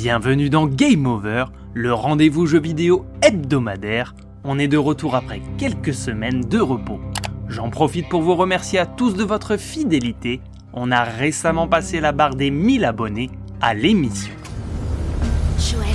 Bienvenue dans Game Over, le rendez-vous jeu vidéo hebdomadaire. On est de retour après quelques semaines de repos. J'en profite pour vous remercier à tous de votre fidélité. On a récemment passé la barre des 1000 abonnés à l'émission. Joël,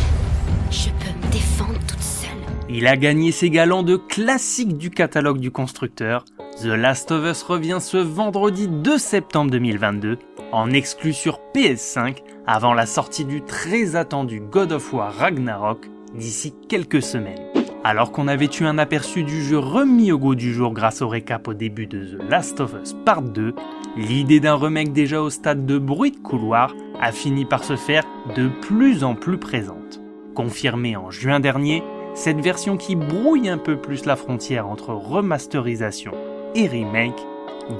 je peux me défendre toute seule. Il a gagné ses galants de classique du catalogue du constructeur. The Last of Us revient ce vendredi 2 septembre 2022 en exclu sur PS5 avant la sortie du très attendu God of War Ragnarok d'ici quelques semaines. Alors qu'on avait eu un aperçu du jeu remis au goût du jour grâce au récap au début de The Last of Us Part 2, l'idée d'un remake déjà au stade de bruit de couloir a fini par se faire de plus en plus présente. Confirmée en juin dernier, cette version qui brouille un peu plus la frontière entre remasterisation et remake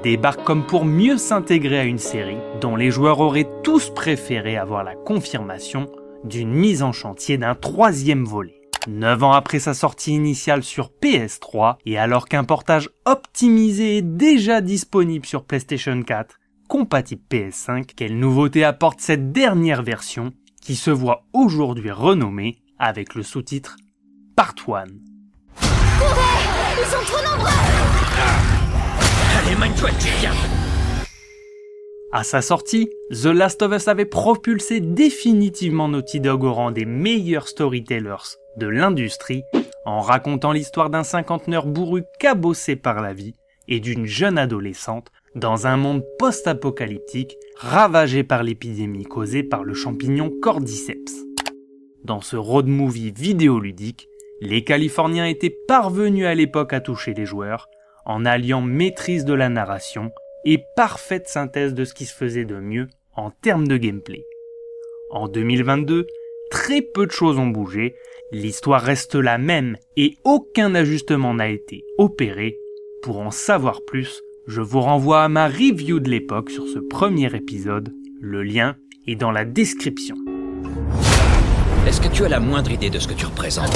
débarque comme pour mieux s'intégrer à une série dont les joueurs auraient tous préféré avoir la confirmation d'une mise en chantier d'un troisième volet. Neuf ans après sa sortie initiale sur PS3, et alors qu'un portage optimisé est déjà disponible sur PlayStation 4, compatible PS5, quelle nouveauté apporte cette dernière version qui se voit aujourd'hui renommée avec le sous-titre Part 1. Ils sont trop nombreux À sa sortie, The Last of Us avait propulsé définitivement Naughty Dog au rang des meilleurs storytellers de l'industrie en racontant l'histoire d'un cinquantenaire bourru cabossé par la vie et d'une jeune adolescente dans un monde post-apocalyptique ravagé par l'épidémie causée par le champignon Cordyceps. Dans ce road movie vidéoludique, les Californiens étaient parvenus à l'époque à toucher les joueurs en alliant maîtrise de la narration et parfaite synthèse de ce qui se faisait de mieux en termes de gameplay. En 2022, très peu de choses ont bougé, l'histoire reste la même et aucun ajustement n'a été opéré. Pour en savoir plus, je vous renvoie à ma review de l'époque sur ce premier épisode, le lien est dans la description. Est-ce que tu as la moindre idée de ce que tu représentes?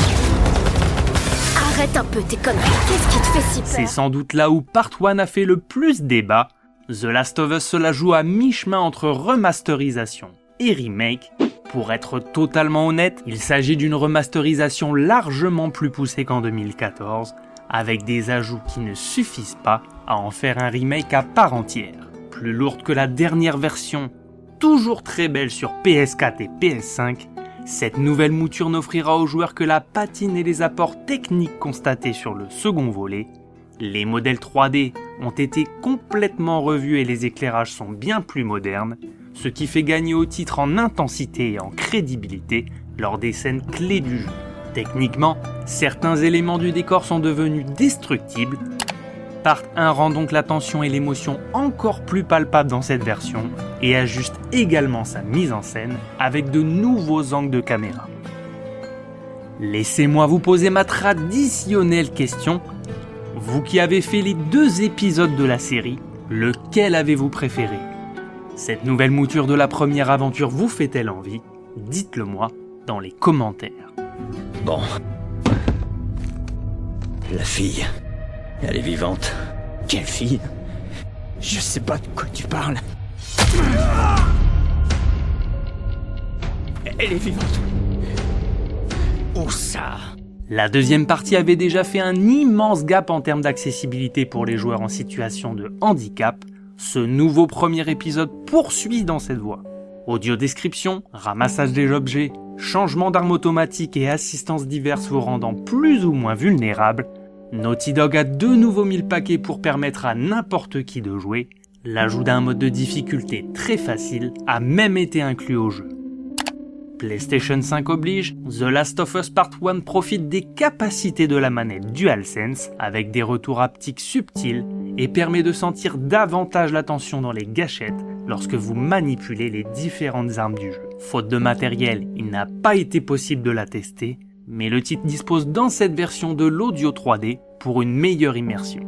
C'est sans doute là où Part 1 a fait le plus débat. The Last of Us se la joue à mi-chemin entre remasterisation et remake. Pour être totalement honnête, il s'agit d'une remasterisation largement plus poussée qu'en 2014, avec des ajouts qui ne suffisent pas à en faire un remake à part entière. Plus lourde que la dernière version, toujours très belle sur PS4 et PS5, cette nouvelle mouture n'offrira aux joueurs que la patine et les apports techniques constatés sur le second volet. Les modèles 3D ont été complètement revus et les éclairages sont bien plus modernes, ce qui fait gagner au titre en intensité et en crédibilité lors des scènes clés du jeu. Techniquement, certains éléments du décor sont devenus destructibles. Part 1 rend donc la tension et l'émotion encore plus palpables dans cette version et ajuste également sa mise en scène avec de nouveaux angles de caméra. Laissez-moi vous poser ma traditionnelle question. Vous qui avez fait les deux épisodes de la série, lequel avez-vous préféré? Cette nouvelle mouture de la première aventure vous fait-elle envie? Dites-le moi dans les commentaires. Bon. La fille. Elle est vivante. Quelle fille? Je sais pas de quoi tu parles. Elle est vivante. Où ça? La deuxième partie avait déjà fait un immense gap en termes d'accessibilité pour les joueurs en situation de handicap. Ce nouveau premier épisode poursuit dans cette voie. Audio description, ramassage des objets, changement d'armes automatiques et assistances diverses vous rendant plus ou moins vulnérables, Naughty Dog a de nouveaux mille paquets pour permettre à n'importe qui de jouer. L'ajout d'un mode de difficulté très facile a même été inclus au jeu. PlayStation 5 oblige, The Last of Us Part 1 profite des capacités de la manette DualSense avec des retours haptiques subtils et permet de sentir davantage la tension dans les gâchettes lorsque vous manipulez les différentes armes du jeu. Faute de matériel, il n'a pas été possible de la tester, mais le titre dispose dans cette version de l'audio 3D pour une meilleure immersion.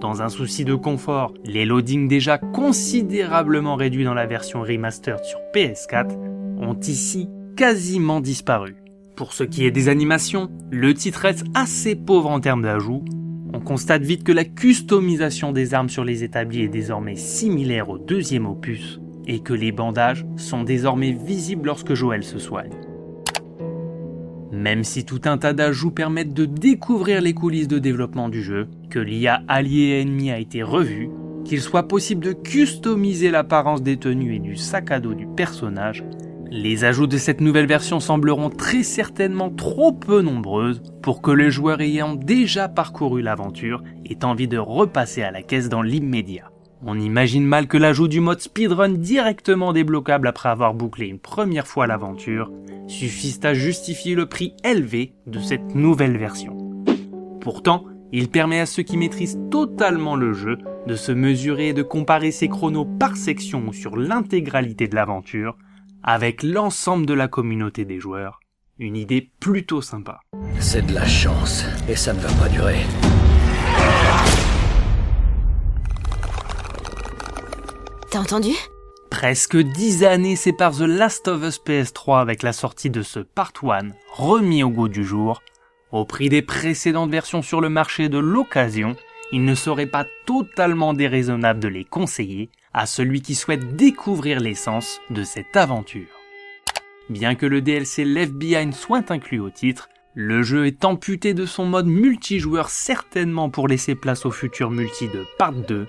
Dans un souci de confort, les loadings déjà considérablement réduits dans la version remastered sur PS4 ont ici quasiment disparu. Pour ce qui est des animations, le titre reste assez pauvre en termes d'ajouts. On constate vite que la customisation des armes sur les établis est désormais similaire au deuxième opus, et que les bandages sont désormais visibles lorsque Joël se soigne. Même si tout un tas d'ajouts permettent de découvrir les coulisses de développement du jeu, que l'IA allié et ennemi a été revu, qu'il soit possible de customiser l'apparence des tenues et du sac à dos du personnage, les ajouts de cette nouvelle version sembleront très certainement trop peu nombreuses pour que le joueur ayant déjà parcouru l'aventure ait envie de repasser à la caisse dans l'immédiat. On imagine mal que l'ajout du mode speedrun directement débloquable après avoir bouclé une première fois l'aventure suffise à justifier le prix élevé de cette nouvelle version. Pourtant, il permet à ceux qui maîtrisent totalement le jeu de se mesurer et de comparer ses chronos par section ou sur l'intégralité de l'aventure avec l'ensemble de la communauté des joueurs. Une idée plutôt sympa. C'est de la chance, et ça ne va pas durer. T'as entendu? Presque 10 années séparent The Last of Us PS3 avec la sortie de ce Part 1 remis au goût du jour. Au prix des précédentes versions sur le marché de l'occasion, il ne serait pas totalement déraisonnable de les conseiller à celui qui souhaite découvrir l'essence de cette aventure. Bien que le DLC Left Behind soit inclus au titre, le jeu est amputé de son mode multijoueur certainement pour laisser place au futur multi de Part 2.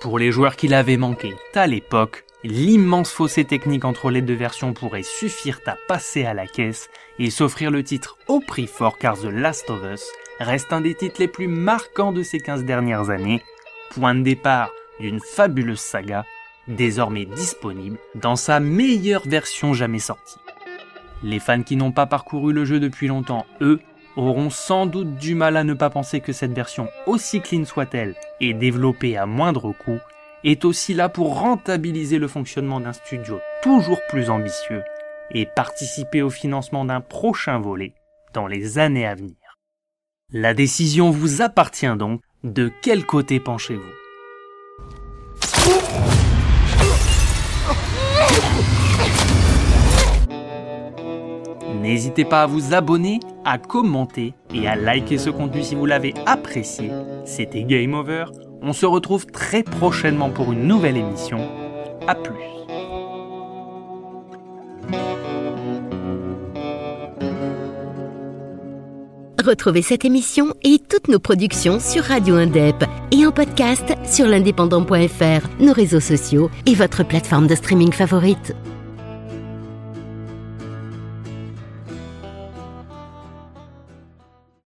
Pour les joueurs qui l'avaient manqué à l'époque, l'immense fossé technique entre les deux versions pourrait suffire à passer à la caisse et s'offrir le titre au prix fort car The Last of Us reste un des titres les plus marquants de ces 15 dernières années, point de départ d'une fabuleuse saga, désormais disponible dans sa meilleure version jamais sortie. Les fans qui n'ont pas parcouru le jeu depuis longtemps, eux, auront sans doute du mal à ne pas penser que cette version, aussi clean soit-elle, et développée à moindre coût, est aussi là pour rentabiliser le fonctionnement d'un studio toujours plus ambitieux et participer au financement d'un prochain volet dans les années à venir. La décision vous appartient donc, de quel côté penchez-vous? N'hésitez pas à vous abonner, à commenter et à liker ce contenu si vous l'avez apprécié. C'était Game Over. On se retrouve très prochainement pour une nouvelle émission. A plus. Retrouvez cette émission et toutes nos productions sur Radio Indep et en podcast sur l'indépendant.fr, nos réseaux sociaux et votre plateforme de streaming favorite.